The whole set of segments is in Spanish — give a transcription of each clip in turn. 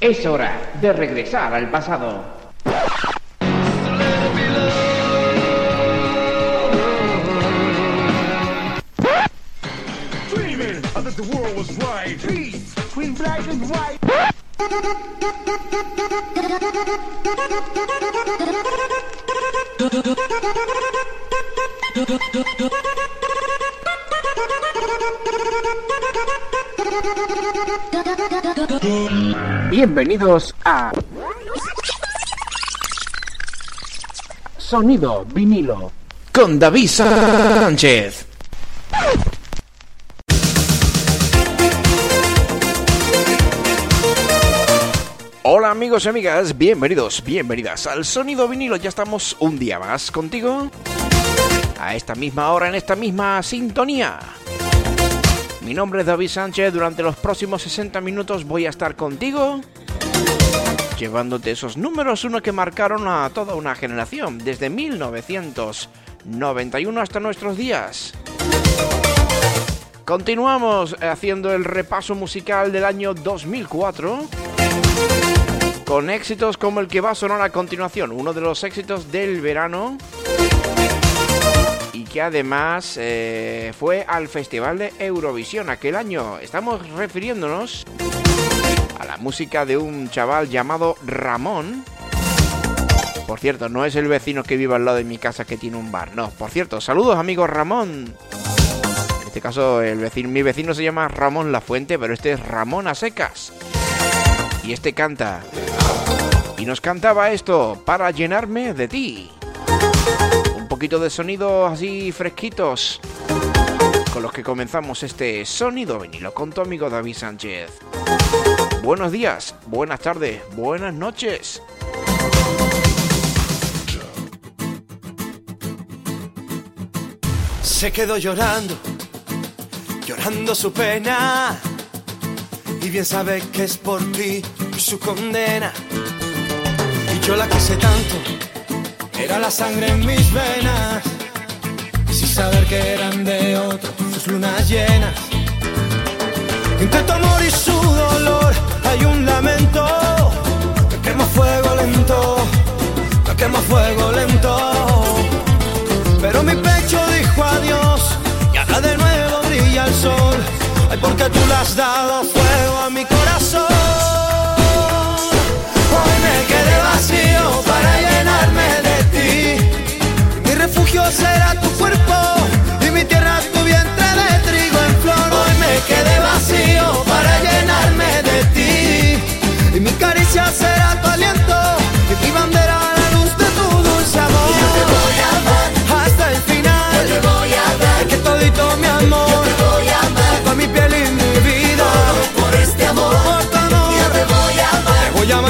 Es hora de regresar al pasado. Bienvenidos a Sonido vinilo con David Sánchez. Hola amigos y amigas, bienvenidos, bienvenidas al Sonido vinilo. Ya estamos un día más contigo. A esta misma hora, en esta misma sintonía. Mi nombre es David Sánchez. Durante los próximos 60 minutos voy a estar contigo llevándote esos números uno que marcaron a toda una generación, desde 1991 hasta nuestros días. Continuamos haciendo el repaso musical del año 2004 con éxitos como el que va a sonar a continuación, uno de los éxitos del verano que además eh, fue al Festival de Eurovisión aquel año. Estamos refiriéndonos a la música de un chaval llamado Ramón. Por cierto, no es el vecino que vive al lado de mi casa que tiene un bar. No, por cierto, saludos amigo Ramón. En este caso, el vecino, mi vecino se llama Ramón La Fuente, pero este es Ramón a secas. Y este canta. Y nos cantaba esto para llenarme de ti. Poquito de sonidos así fresquitos con los que comenzamos este sonido vinilo con tu amigo David Sánchez. Buenos días, buenas tardes, buenas noches. Se quedó llorando, llorando su pena. Y bien sabe que es por ti su condena. Y yo la quise tanto, era la sangre en mis venas. Sin saber que eran de otro, sus lunas llenas. Entre tu amor y su dolor hay un lamento. Me quema fuego lento, me quema fuego lento. Pero mi pecho dijo adiós y ahora de nuevo brilla el sol. Ay, porque tú le has dado fuego a mi corazón.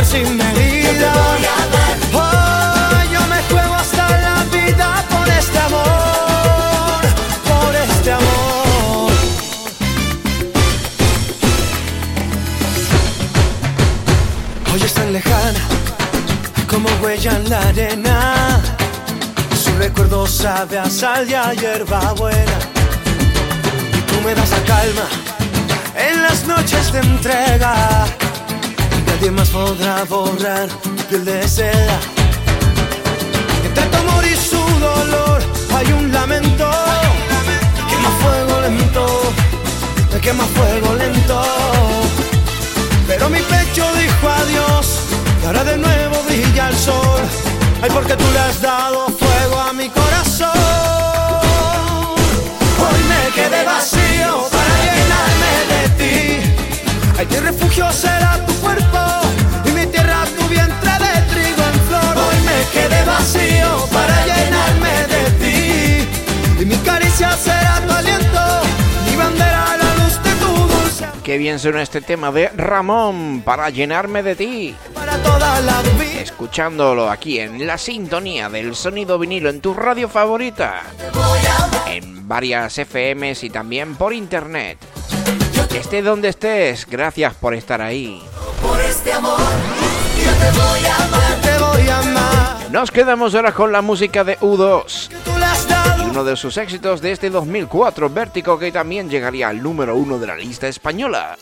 Sin medida. Yo yo me juego hasta la vida por este amor. Por este amor. Hoy es tan lejana como huella en la arena. Su recuerdo sabe a sal y a hierba buena. Y tú me das la calma en las noches de entrega. Nadie más podrá borrar tu piel de seda. Entre tu amor y su dolor hay un lamento. Me quema fuego lento, me quema fuego lento. Pero mi pecho dijo adiós y ahora de nuevo brilla el sol. Ay, porque tú le has dado fuego a mi corazón. Hoy me quedé vacío caricia será tu aliento, mi bandera la luz de tu dulce amor. Qué bien suena este tema de Ramón para llenarme de ti. para toda la vida. Escuchándolo aquí en la sintonía del sonido vinilo en tu radio favorita. En varias FMs y también por internet. Esté donde estés, gracias por estar ahí. Por este amor. Yo te voy a amar. Te voy a amar. Nos quedamos ahora con la música de U2 Tú le has dado y uno de sus éxitos de este 2004, Vértigo, que también llegaría al número uno de la lista española.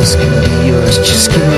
can be yours. Just give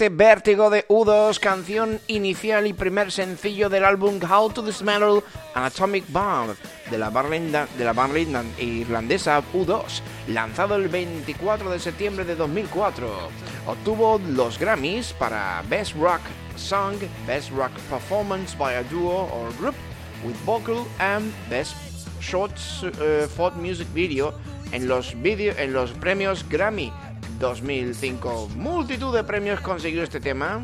este vértigo de U2, canción inicial y primer sencillo del álbum How to Dismantle an Atomic Bomb de la banda, de la banda irlandesa U2, lanzado el 24 de septiembre de 2004. Obtuvo los Grammys para Best Rock Song, Best Rock Performance by a Duo or Group with Vocal and Best Short uh, Music Video en video, en los premios Grammy 2005. Multitud de premios consiguió este tema.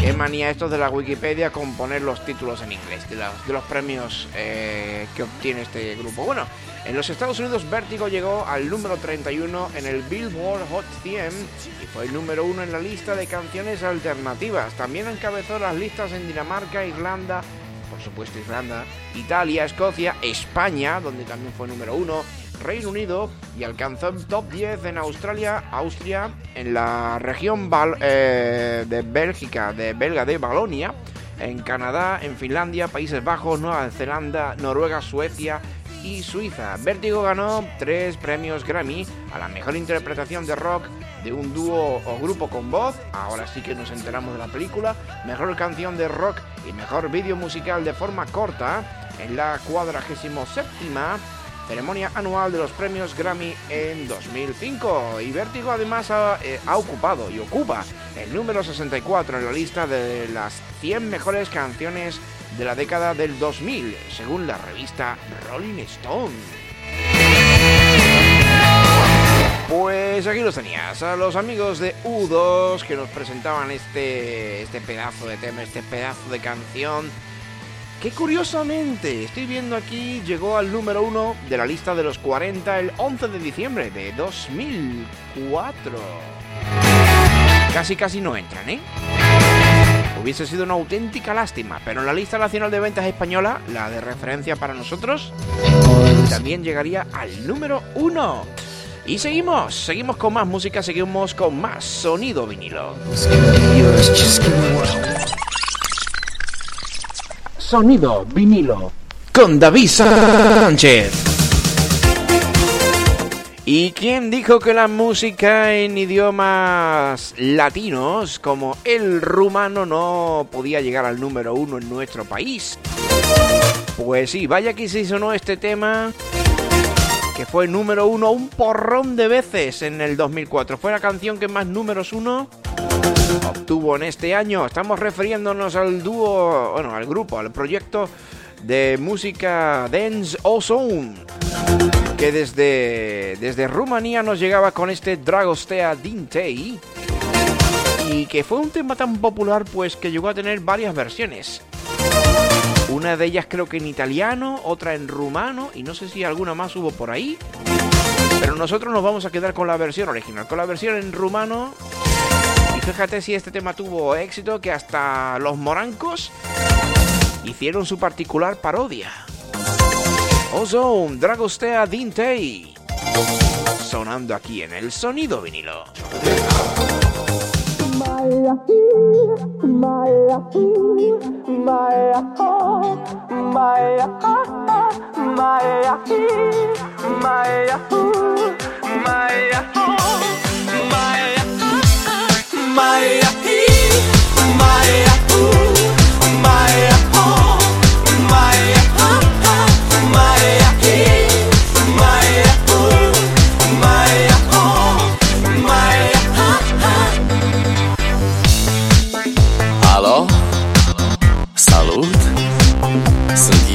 Qué manía esto de la Wikipedia con poner los títulos en inglés de los, premios eh, que obtiene este grupo. Bueno, en los Estados Unidos Vértigo llegó al número 31 en el Billboard Hot 100 y fue el número 1 en la lista de canciones alternativas. También encabezó las listas en Dinamarca, Irlanda, por supuesto Irlanda, Italia, Escocia, España, donde también fue número 1, Reino Unido y alcanzó el top 10 en Australia, Austria, en la región eh, de Bélgica, de Belga de Balonia, en Canadá, en Finlandia, Países Bajos, Nueva Zelanda, Noruega, Suecia y Suiza. Vértigo ganó tres premios Grammy a la mejor interpretación de rock de un dúo o grupo con voz, ahora sí que nos enteramos de la película, mejor canción de rock y mejor vídeo musical de forma corta en la cuadragésimo séptima ceremonia anual de los premios Grammy en 2005. Y Vértigo además eh, ha, ocupado y ocupa el número 64 en la lista de las 100 mejores canciones de la década del 2000, según la revista Rolling Stone. Pues aquí los tenías, a los amigos de U2 que nos presentaban este, este pedazo de tema, este pedazo de canción que curiosamente, estoy viendo aquí, llegó al número uno de la lista de los 40 el 11 de diciembre de 2004. Casi casi no entran, ¿eh? Hubiese sido una auténtica lástima, pero en la lista nacional de ventas española, la de referencia para nosotros, también llegaría al número uno. Y seguimos, seguimos con más música, seguimos con más sonido vinilo. Sonido vinilo. Con David Sánchez. ¿Y quién dijo que la música en idiomas latinos como el rumano no podía llegar al número uno en nuestro país? Pues sí, vaya que se sonó este tema que fue número uno un porrón de veces en el 2004. Fue la canción que más números uno obtuvo en este año. Estamos refiriéndonos al dúo, bueno, al grupo, al proyecto de música Dance Ozone, que desde, desde Rumanía nos llegaba con este Dragostea Dintei y que fue un tema tan popular pues que llegó a tener varias versiones. Una de ellas creo que en italiano, otra en rumano y no sé si alguna más hubo por ahí. Pero nosotros nos vamos a quedar con la versión original, con la versión en rumano fíjate si este tema tuvo éxito que hasta los morancos hicieron su particular parodia. Ozone, Dragostea Dintei. Sonando aquí en el sonido vinilo. my, my, my, my, my,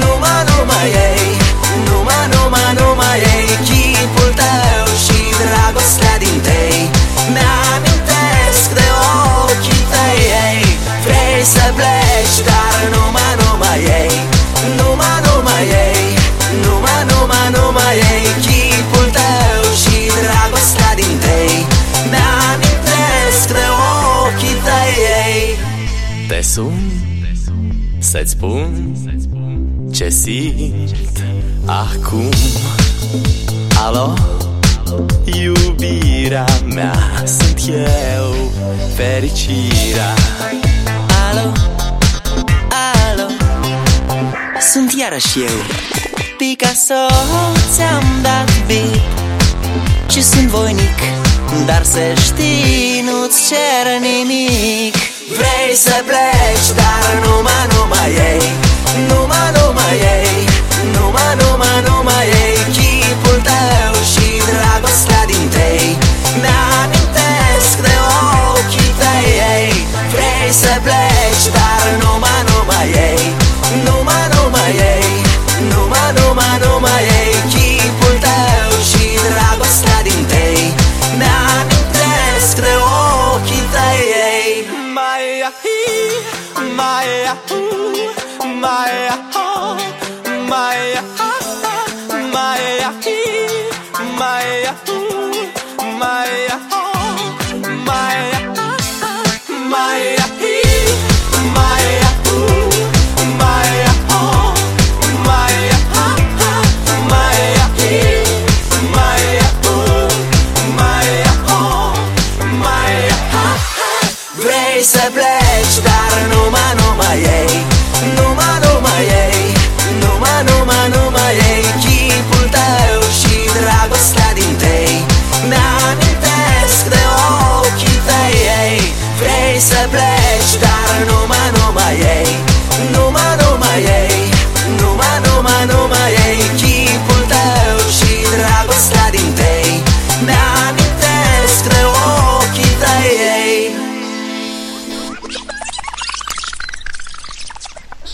Numai, numai ei Numai, numai, numai ei Chipul tău și dragostea din tei. Mi-amintesc de ochii tăi ei. Vrei să pleci, dar numai, numai ei. Numai, numai ei Numai, numai, numai ei Chipul tău și dragostea din tei. Mi-amintesc de ochii tăi ei. Te sun să-ți spun ce simt acum? Alo, iubirea mea Sunt eu, fericirea. Alo, alo? Sunt iarăși eu. Picasso ți-am dat bip Și sunt voinic Dar să știi, nu-ți cer nimic. Vrei să pleci, dar numai, numai ei Numai, numai ei Numai, numai, numai ei Chipul tău și dragostea din tei Mi-amintesc de ochii tăi ei Vrei să pleci, dar numai, numai ei Numai,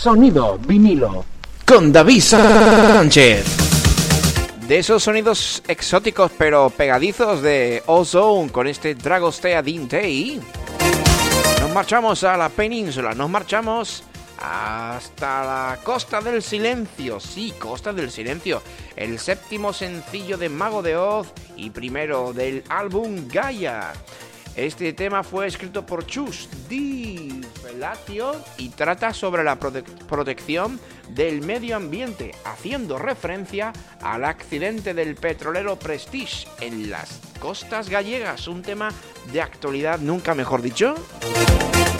Sonido vinilo. con David Sánchez. De esos sonidos exóticos pero pegadizos de Ozone con este Dragostea Dintei, nos marchamos a la península, nos marchamos hasta la Costa del Silencio. Sí, Costa del Silencio, el séptimo sencillo de Mago de Oz y primero del álbum Gaia. Este tema fue escrito por Chus Di Felatio y trata sobre la prote- protección del medio ambiente, haciendo referencia al accidente del petrolero Prestige en las costas gallegas, un tema de actualidad nunca mejor dicho.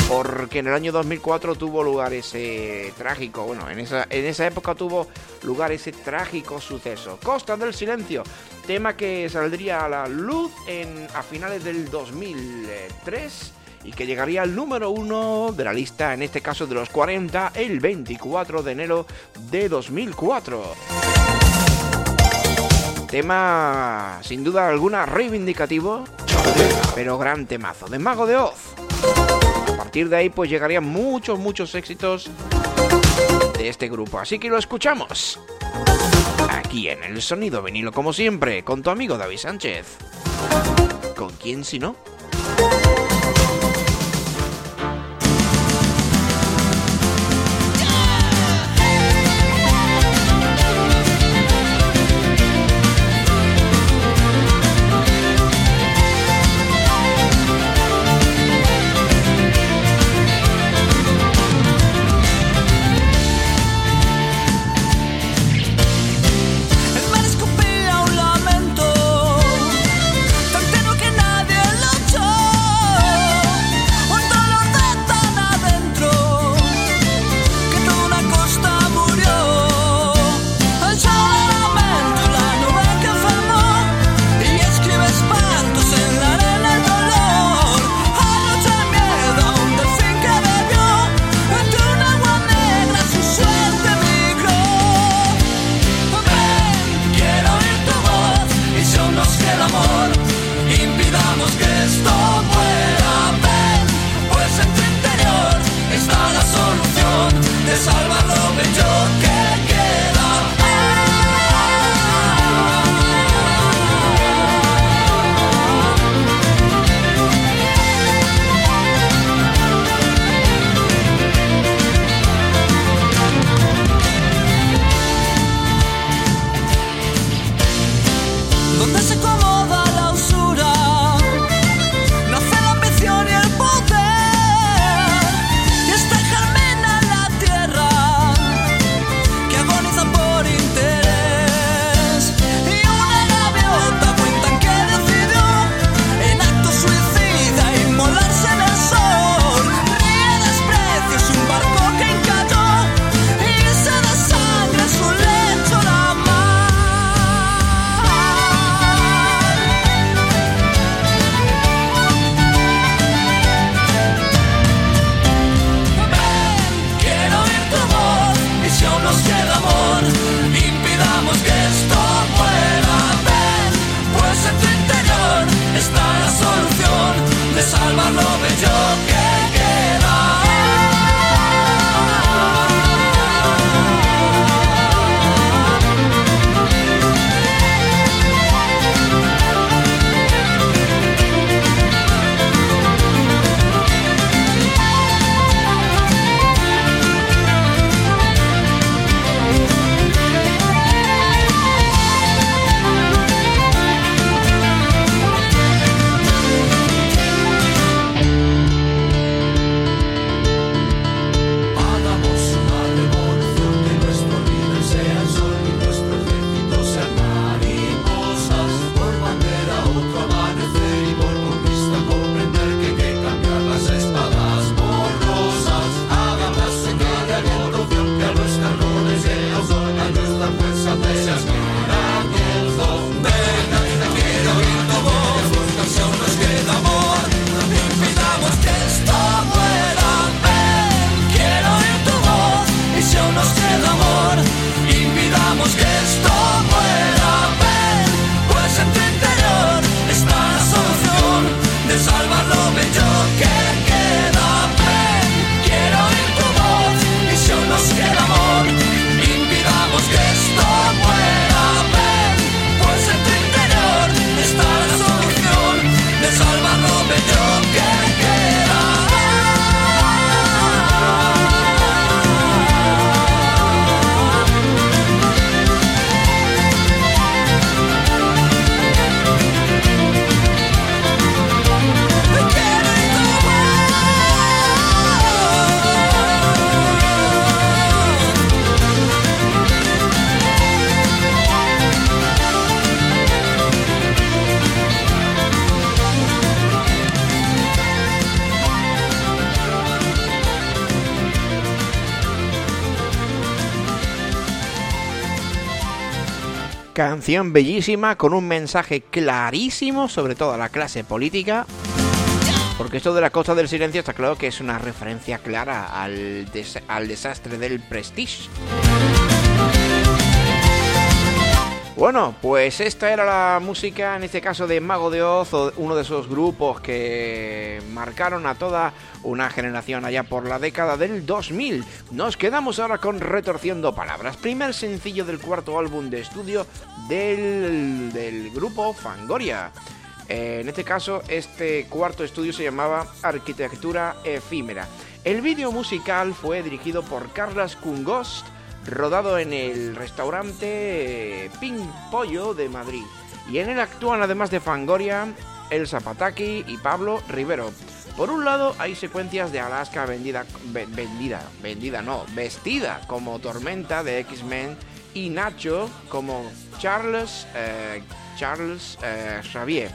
Porque en el año 2004 tuvo lugar ese trágico, bueno, en esa, en esa época tuvo lugar ese trágico suceso. Costa del Silencio, tema que saldría a la luz en, a finales del 2003 y que llegaría al número uno de la lista, en este caso de los 40, el 24 de enero de 2004. Tema sin duda alguna reivindicativo, pero gran temazo de Mago de Oz. Partir de ahí pues llegarían muchos, muchos éxitos de este grupo. Así que lo escuchamos. Aquí en el sonido vinilo como siempre, con tu amigo David Sánchez. ¿Con quién si no? Canción bellísima con un mensaje clarísimo sobre toda la clase política. Porque esto de la Costa del Silencio está claro que es una referencia clara al, al desastre del Prestige. Bueno, pues esta era la música, en este caso de Mago de Oz, uno de esos grupos que marcaron a toda una generación allá por la década del 2000. Nos quedamos ahora con Retorciendo Palabras, primer sencillo del cuarto álbum de estudio del, grupo Fangoria. Eh, en este caso, este cuarto estudio se llamaba Arquitectura Efímera. El vídeo musical fue dirigido por Carlas Kungost rodado en el restaurante eh, Pink Pollo de Madrid. Y en él actúan además de Fangoria, El Zapataki y Pablo Rivero. Por un lado hay secuencias de Alaska vendida, vendida, vendida no, vestida como Tormenta de X-Men y Nacho como Charles, eh, Charles eh, Xavier.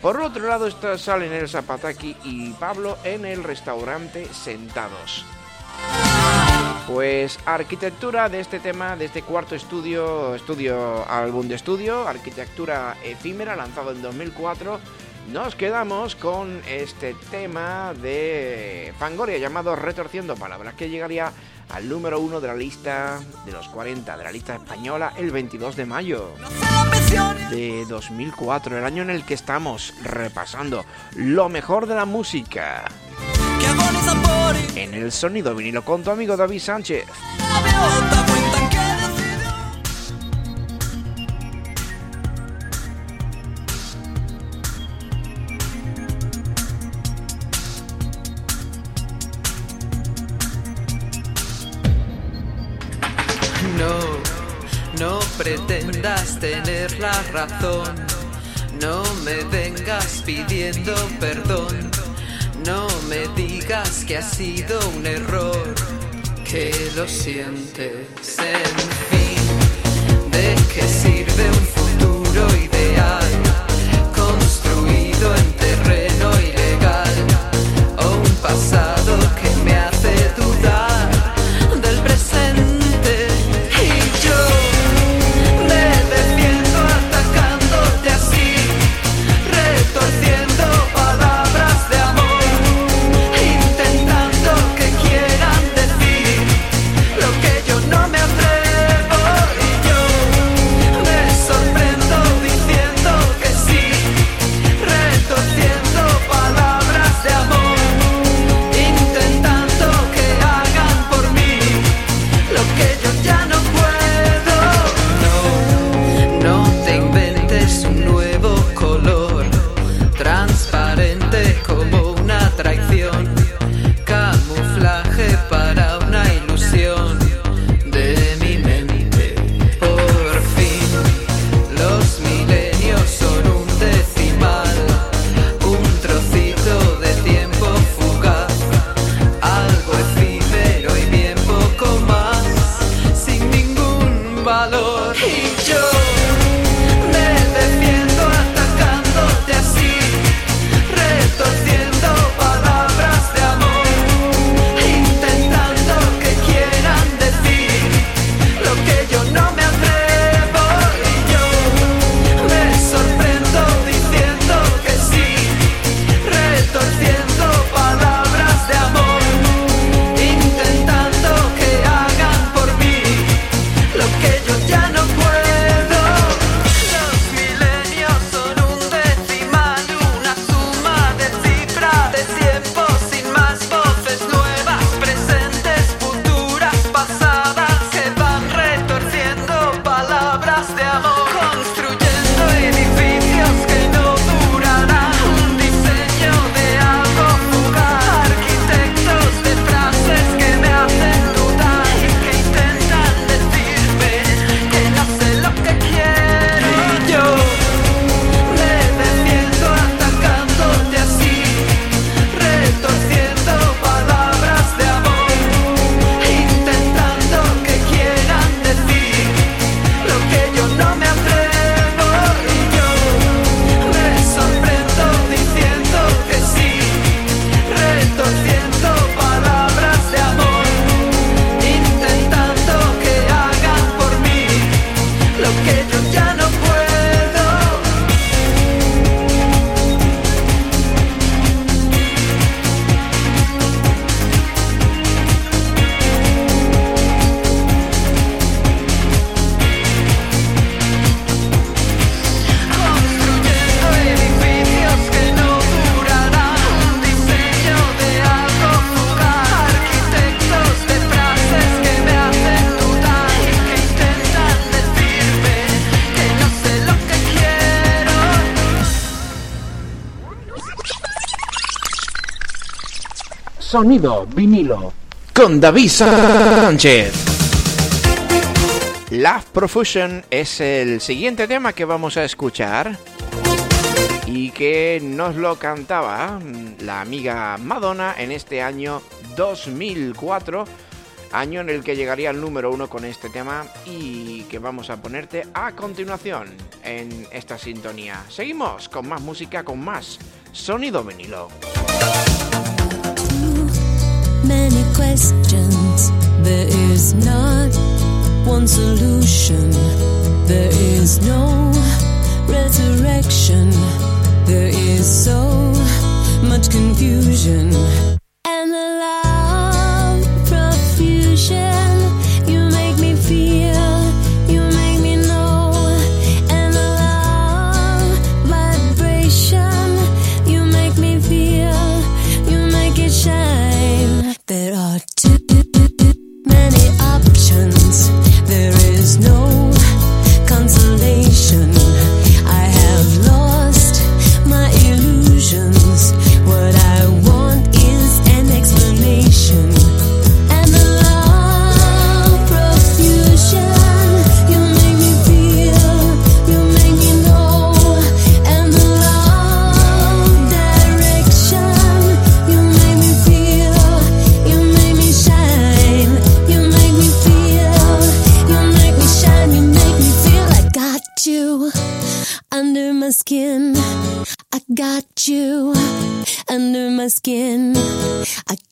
Por otro lado salen el Zapataki y Pablo en el restaurante sentados. Pues arquitectura de este tema, de este cuarto estudio, estudio álbum de estudio, arquitectura efímera, lanzado en 2004. Nos quedamos con este tema de Fangoria llamado Retorciendo Palabras, que llegaría al número uno de la lista de los 40 de la lista española el 22 de mayo de 2004, el año en el que estamos repasando lo mejor de la música. En el sonido vinilo con tu amigo David Sánchez. No pretendas tener la razón, no me vengas pidiendo perdón no me digas que ha sido un error, que lo sientes. En fin, ¿de qué sirve un futuro ideal construido en Sonido vinilo. Con David Sánchez. Love Profusion es el siguiente tema que vamos a escuchar y que nos lo cantaba la amiga Madonna en este año 2004, año en el que llegaría al número uno con este tema y que vamos a ponerte a continuación en esta sintonía. Seguimos con más música, con más sonido vinilo. questions. There is not one solution. There is no resurrection. There is so much confusion and the lie.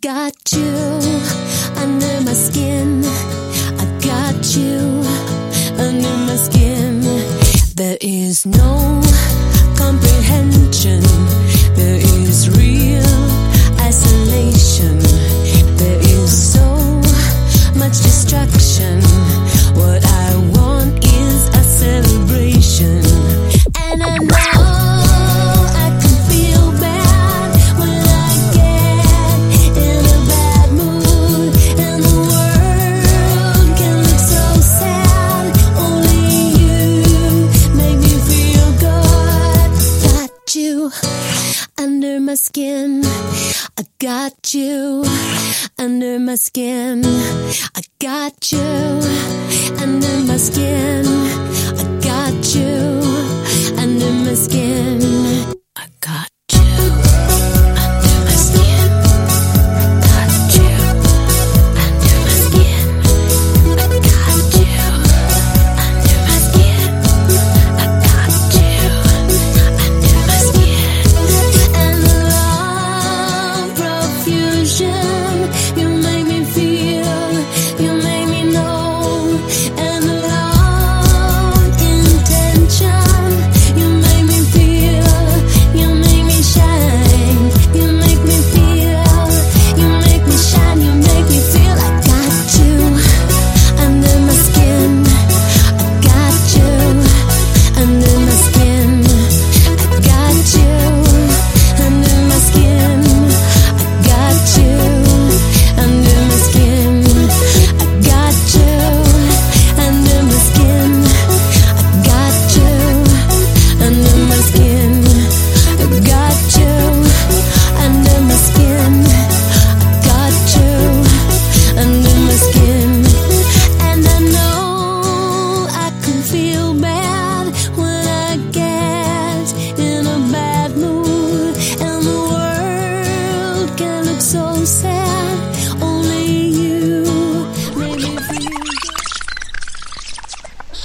Got you under my skin. I got you under my skin. There is no comprehension. My skin. I got you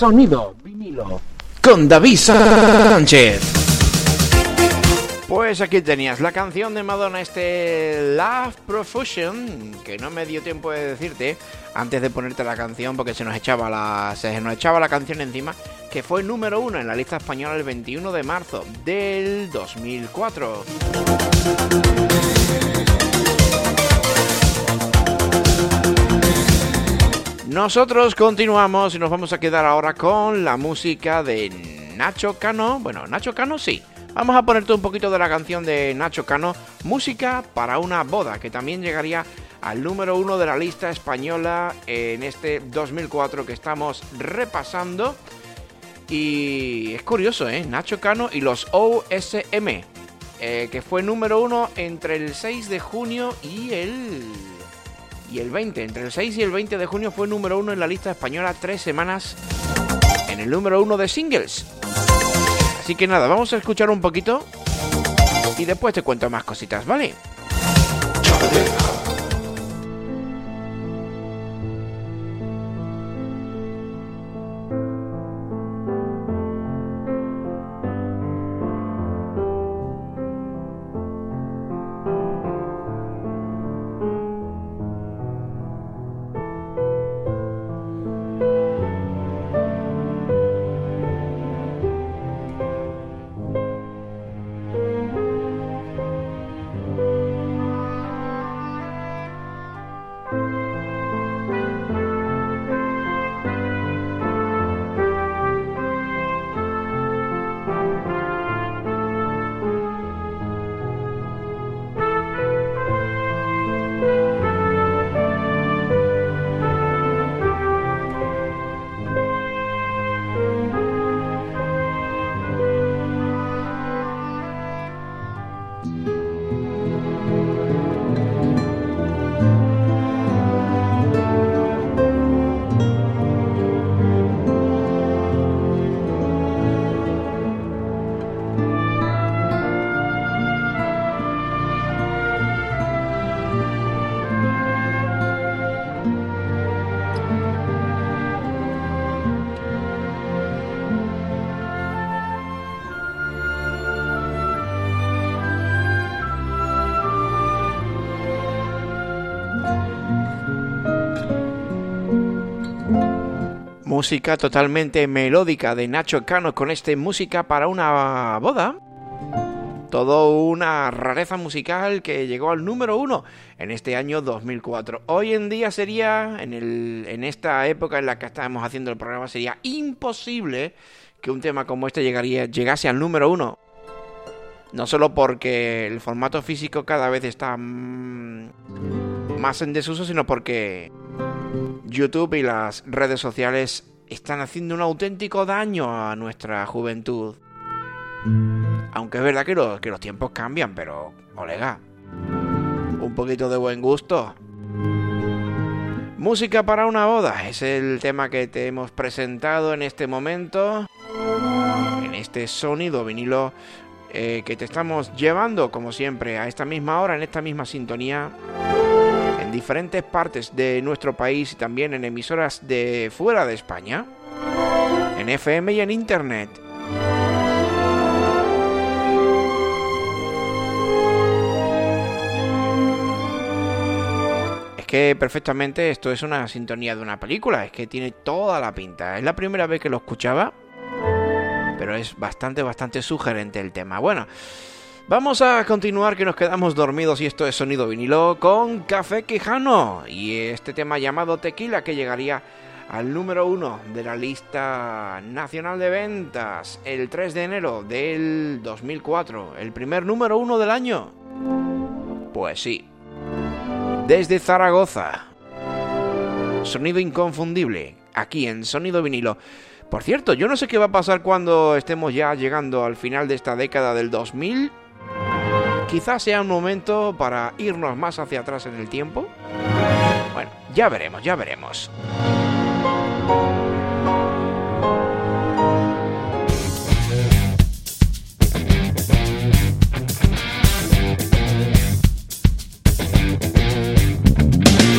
Sonido vinilo. con David Sánchez. Pues aquí tenías la canción de Madonna, este Love Profusion, que no me dio tiempo de decirte antes de ponerte la canción porque se nos echaba la, se nos echaba la canción encima, que fue número uno en la lista española el 21 de marzo del 2004. Nosotros continuamos y nos vamos a quedar ahora con la música de Nacho Cano. Bueno, Nacho Cano sí. Vamos a ponerte un poquito de la canción de Nacho Cano, Música para una boda, que también llegaría al número uno de la lista española en este 2004 que estamos repasando. Y es curioso, ¿eh? Nacho Cano y los OSM, eh, que fue número uno entre el 6 de junio y el y el 20. Entre el 6 y el 20 de junio fue número uno en la lista española tres semanas en el número uno de singles. Así que nada, vamos a escuchar un poquito y después te cuento más cositas, ¿vale? Música totalmente melódica de Nacho Cano con este música para una boda. Todo una rareza musical que llegó al número uno en este año 2004. Hoy en día sería, en, en esta época en la que estamos haciendo el programa, sería imposible que un tema como este llegaría, llegase al número uno. No solo porque el formato físico cada vez está mm, más en desuso, sino porque YouTube y las redes sociales están haciendo un auténtico daño a nuestra juventud. Aunque es verdad que, que los tiempos cambian, pero, olega, un poquito de buen gusto. Música para una boda es el tema que te hemos presentado en este momento, en este sonido vinilo eh, que te estamos llevando, como siempre, a esta misma hora, en esta misma sintonía diferentes partes de nuestro país y también en emisoras de fuera de España, en FM y en Internet. Es que perfectamente esto es una sintonía de una película, es que tiene toda la pinta. Es la primera vez que lo escuchaba, pero es bastante, bastante sugerente el tema. Bueno, Vamos a continuar que nos quedamos dormidos y esto es sonido vinilo con Café Quijano y este tema llamado Tequila que llegaría al número uno de la lista nacional de ventas el 3 de enero del 2004, el primer número uno del año. Pues sí, desde Zaragoza, sonido inconfundible, aquí en Sonido Vinilo. Por cierto, yo no sé qué va a pasar cuando estemos ya llegando al final de esta década del 2000 Quizás sea un momento para irnos más hacia atrás en el tiempo. Bueno, ya veremos, ya veremos.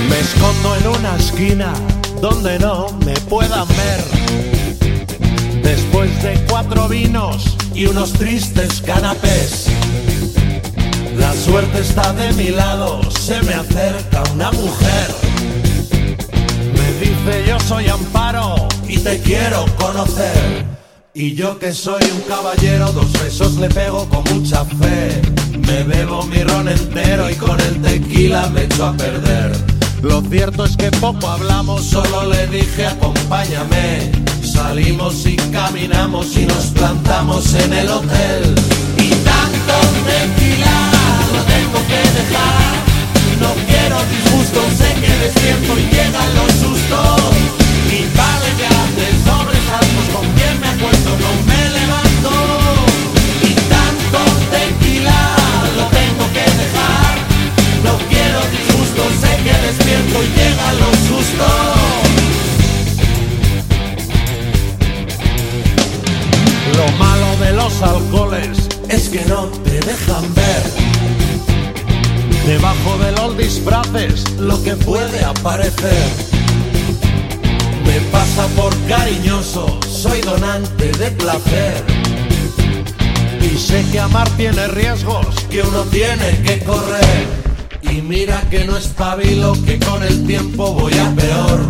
Me escondo en una esquina donde no me puedan ver. Después de cuatro vinos y unos tristes canapés la suerte está de mi lado, se me acerca una mujer. Me dice yo soy Amparo y te quiero conocer. Y yo que soy un caballero, dos besos le pego con mucha fe. Me bebo mi ron entero y con el tequila me echo a perder. Lo cierto es que poco hablamos, solo le dije acompáñame. Salimos y caminamos y nos plantamos en el hotel. Y tanto tequila lo tengo que dejar. No quiero disgustos, sé que despierto y llegan los sustos. Y vale ya de sobresaltos, con quien me acuerdo no me levanto. Y tanto tequila lo tengo que dejar. No quiero disgustos, sé que despierto y llegan los sustos. Lo malo de los alcoholes es que no te dejan ver Debajo de los disfraces lo que puede aparecer. Me pasa por cariñoso, soy donante de placer. Y sé que amar tiene riesgos que uno tiene que correr. Y mira que no espabilo, que con el tiempo voy a peor.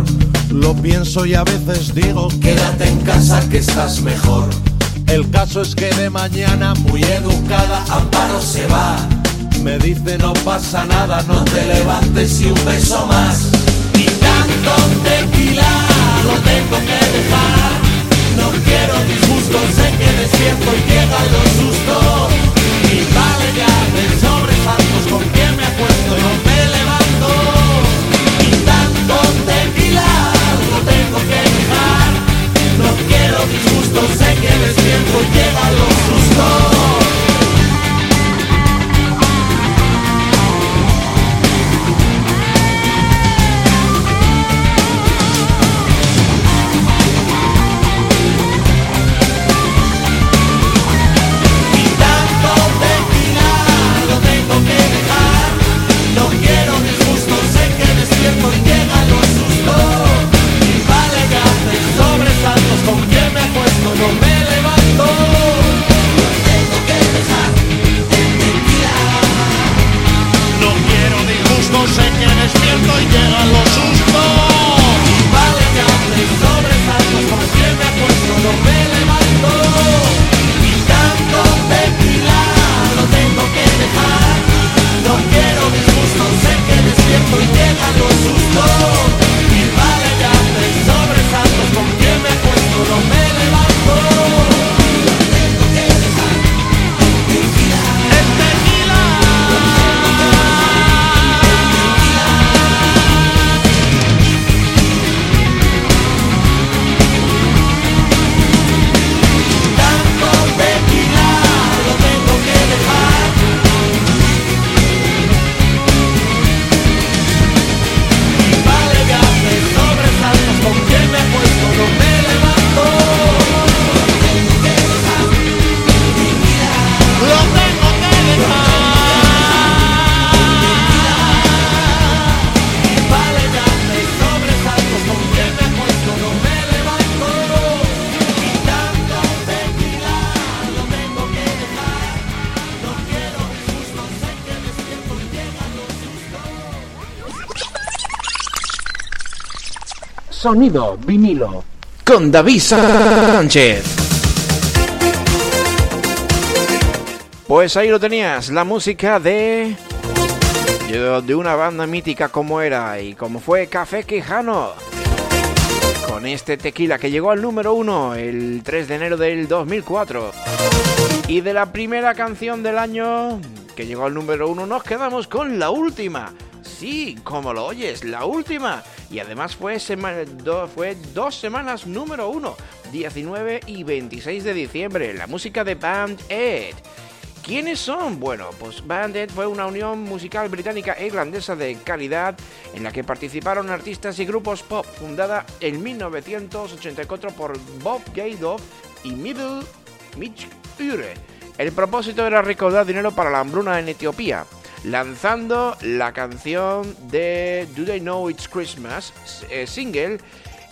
Lo pienso y a veces digo, quédate en casa que estás mejor. El caso es que de mañana, muy educada, Amparo se va me dice no pasa nada, no te levantes y un beso más. Y tanto tequila lo tengo que dejar. No quiero disgustos, sé que despierto y llegan los sustos. Y vale ya de sobresaltos con quien me acuesto, no me levanto. Y tanto tequila lo tengo que dejar. No quiero disgustos, sé que despierto y llegan los sustos. Sonido vinilo. Con David Sánchez. Pues ahí lo tenías, la música de de una banda mítica como era y como fue Café Quijano. Con este tequila que llegó al número uno el 3 de enero del 2004. Y de la primera canción del año que llegó al número uno nos quedamos con la última. Sí, como lo oyes, la última. Y además fue, fue dos semanas número uno, 19 y 26 de diciembre. La música de Band Ed. ¿Quiénes son? Bueno, pues Bandit fue una unión musical británica e irlandesa de calidad en la que participaron artistas y grupos pop, fundada en 1984 por Bob Geldof y Mitch Ure. El propósito era recaudar dinero para la hambruna en Etiopía, lanzando la canción de Do They Know It's Christmas, eh, single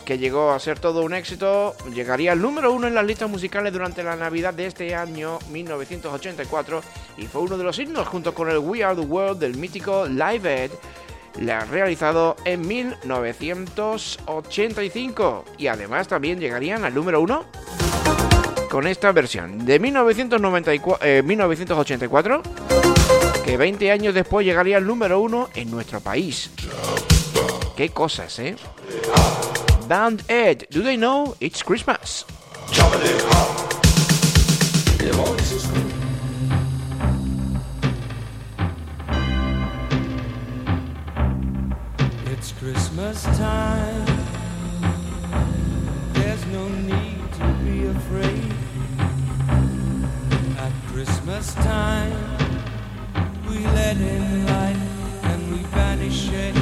que llegó a ser todo un éxito, llegaría al número uno en las listas musicales durante la Navidad de este año 1984 y fue uno de los himnos junto con el We Are the World del mítico Live Aid realizado en 1985 y además también llegarían al número uno con esta versión de 1994, 1984 eh, que 20 años después llegaría al número uno en nuestro país. Qué cosas, ¿eh? Band Ed. Do they know it's Christmas? It's Christmas time. There's no need to be afraid. At Christmas time, we let in light and we banish shade.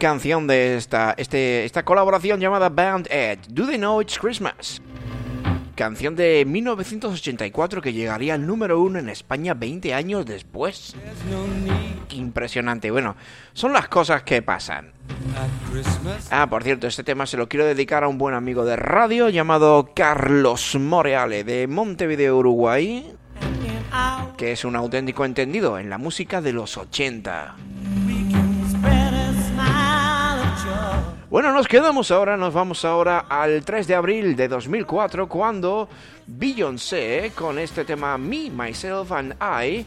Canción de esta, este, esta colaboración llamada Band Ed, Do They Know It's Christmas? Canción de 1984 que llegaría al número uno en España 20 años después. Impresionante. Bueno, son las cosas que pasan. Ah, por cierto, este tema se lo quiero dedicar a un buen amigo de radio llamado Carlos Moreale de Montevideo, Uruguay, que es un auténtico entendido en la música de los 80. Bueno, nos quedamos ahora, nos vamos ahora al 3 de abril de 2004 cuando Beyoncé con este tema Me, Myself and I,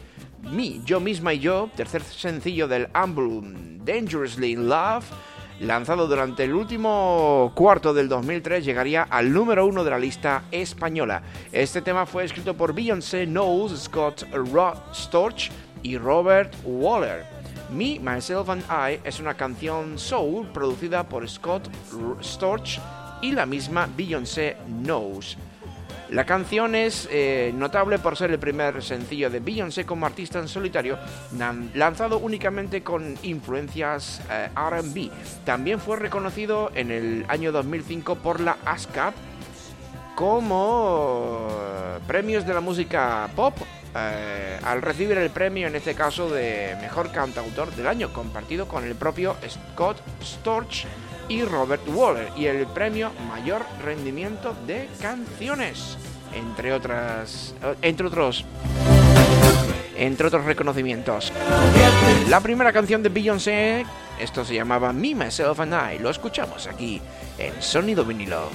Me, yo misma y yo, tercer sencillo del álbum Dangerously in Love, lanzado durante el último cuarto del 2003, llegaría al número uno de la lista española. Este tema fue escrito por Beyoncé, Knowles, Scott Storch y Robert Waller. Me, Myself and I es una canción soul producida por Scott Storch y la misma Beyoncé Knows. La canción es eh, notable por ser el primer sencillo de Beyoncé como artista en solitario, lanzado únicamente con influencias eh, RB. También fue reconocido en el año 2005 por la ASCAP como eh, premios de la música pop eh, al recibir el premio, en este caso, de Mejor Cantautor del Año, compartido con el propio Scott Storch y Robert Waller, y el premio Mayor Rendimiento de Canciones, entre otras, entre otros, entre otros reconocimientos. La primera canción de Beyoncé, esto se llamaba Me, Myself and I, lo escuchamos aquí en Sonido Vinilo.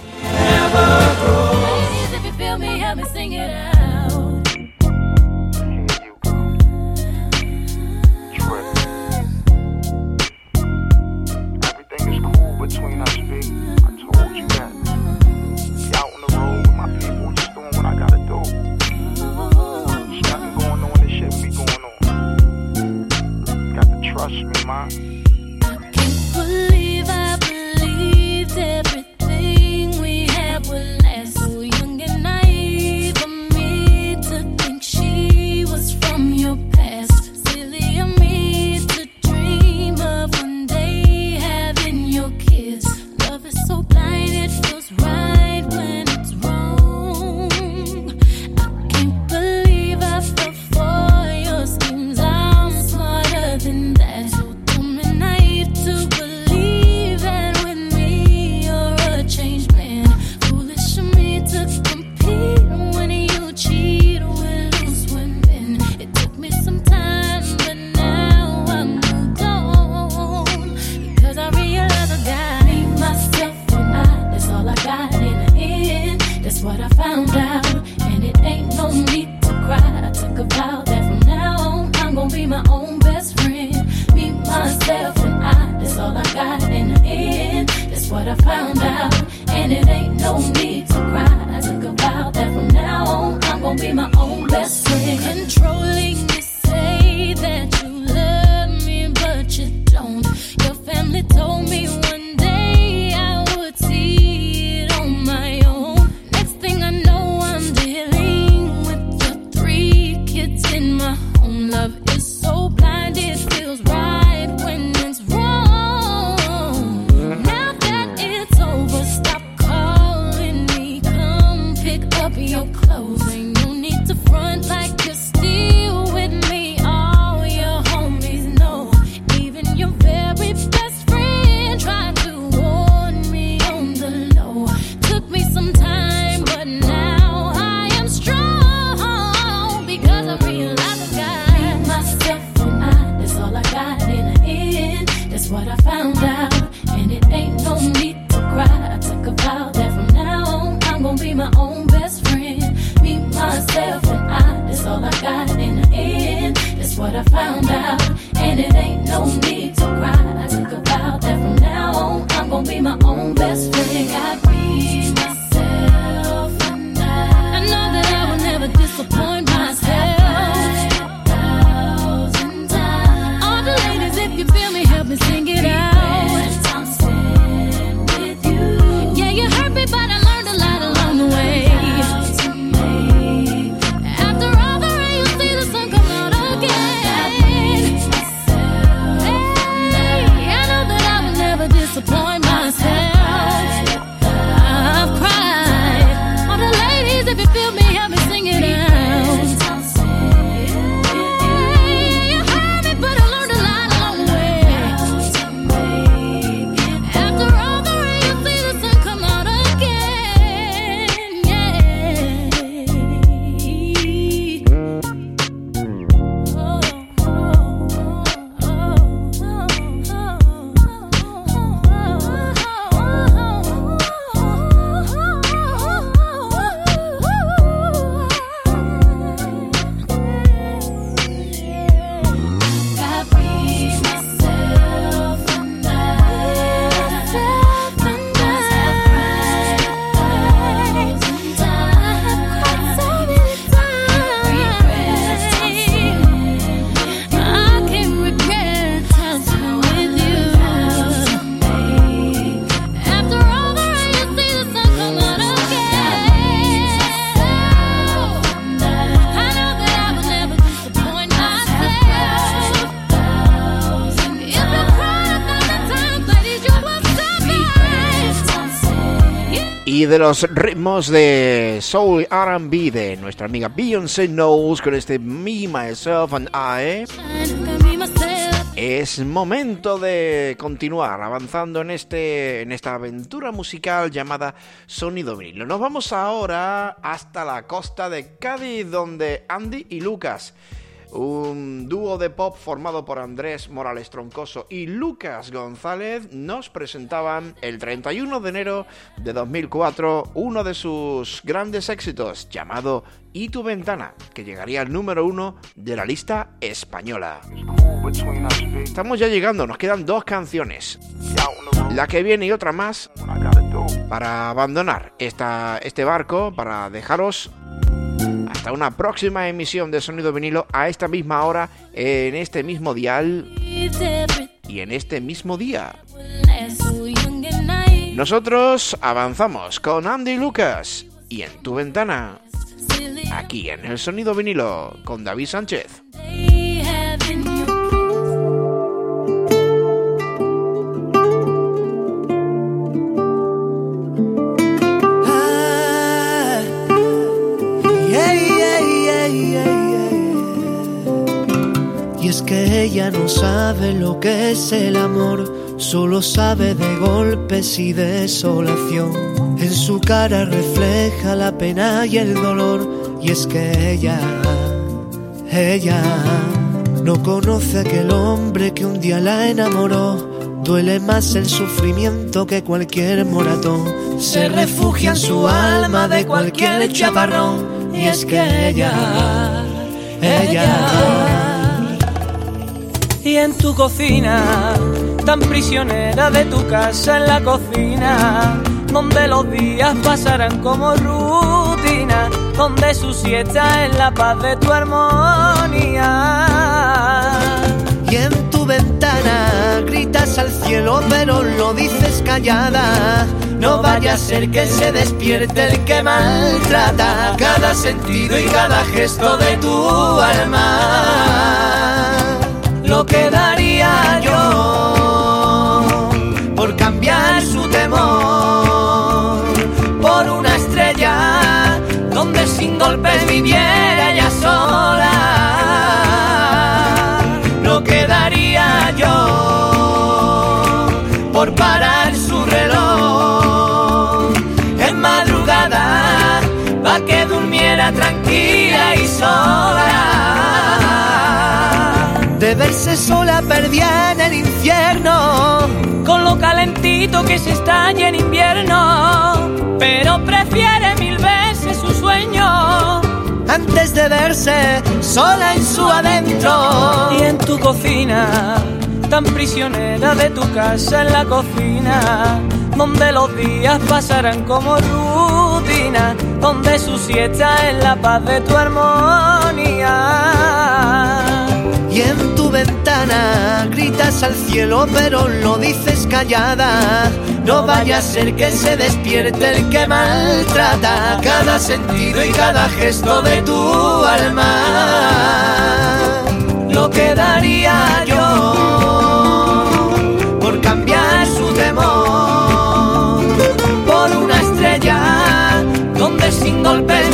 Y de los ritmos de Soul RB de nuestra amiga Beyoncé Knowles con este Me, Myself and I. Es momento de continuar avanzando en, este, en esta aventura musical llamada Sonido Vinilo. Nos vamos ahora hasta la costa de Cádiz, donde Andy y Lucas un dúo de pop formado por Andrés Morales Troncoso y Lucas González nos presentaban el 31 de enero de 2004 uno de sus grandes éxitos llamado Y tu ventana, que llegaría al número uno de la lista española. Estamos ya llegando, nos quedan dos canciones. La que viene y otra más para abandonar esta, este barco, para dejaros una próxima emisión de Sonido Vinilo a esta misma hora, en este mismo dial y en este mismo día. Nosotros avanzamos con Andy Lucas y en tu ventana, aquí en el Sonido Vinilo con David Sánchez. Que ella no sabe lo que es el amor, solo sabe de golpes y desolación. En su cara refleja la pena y el dolor, y es que ella, ella, no conoce a aquel hombre que un día la enamoró. Duele más el sufrimiento que cualquier moratón. Se refugia en su alma de cualquier chaparrón. Y es que ella, ella y en tu cocina, tan prisionera de tu casa en la cocina, donde los días pasarán como rutina, donde su siesta es la paz de tu armonía. Y en tu ventana gritas al cielo, pero lo dices callada. No vaya a ser que se despierte el que maltrata cada sentido y cada gesto de tu alma lo que daría yo por cambiar su temor por una estrella donde sin golpes viviera ella sola. Lo que daría yo por parar su reloj en madrugada para que durmiera tranquila y sola de verse sola perdida en el infierno, con lo calentito que se estalla en invierno, pero prefiere mil veces su sueño. Antes de verse sola en su adentro. Y en tu cocina, tan prisionera de tu casa en la cocina, donde los días pasarán como rutina, donde su siesta es la paz de tu armonía. Y en ventana gritas al cielo pero lo dices callada. No vaya a ser que se despierte el que maltrata cada sentido y cada gesto de tu alma. Lo que daría yo por cambiar su temor por una estrella donde sin golpes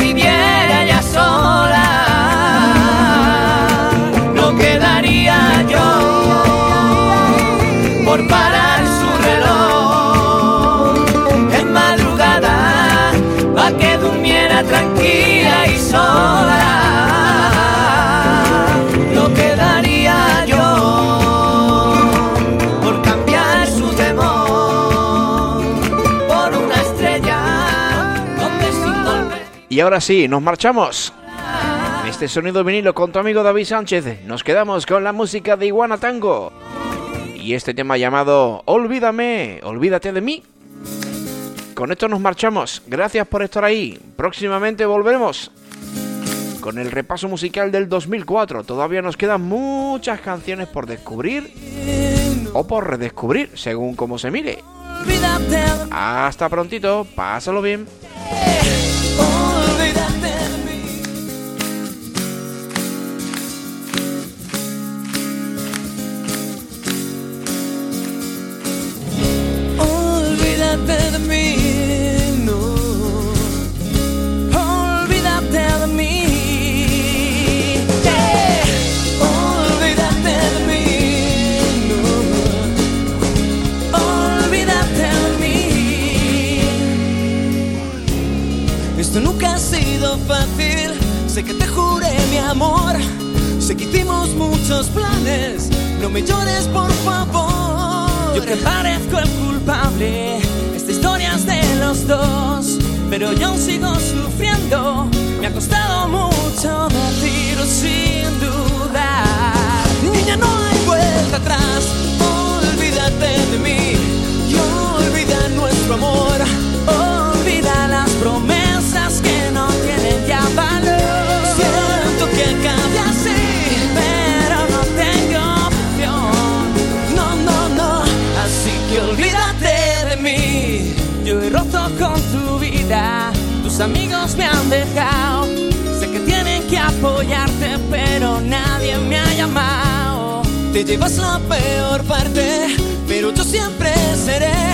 por cambiar su temor por una estrella donde sin. Y ahora sí, nos marchamos. Este sonido vinilo con tu amigo David Sánchez. Nos quedamos con la música de Iguana Tango y este tema llamado Olvídame, olvídate de mí. Con esto nos marchamos. Gracias por estar ahí. Próximamente volveremos con el repaso musical del 2004. Todavía nos quedan muchas canciones por descubrir o por redescubrir, según como se mire. Hasta prontito, pásalo bien. Yo que parezco el culpable, esta historia es de los dos, pero yo sigo sufriendo, me ha costado mucho me han dejado. Sé que tienen que apoyarte, pero nadie me ha llamado. Te llevas la peor parte, pero yo siempre seré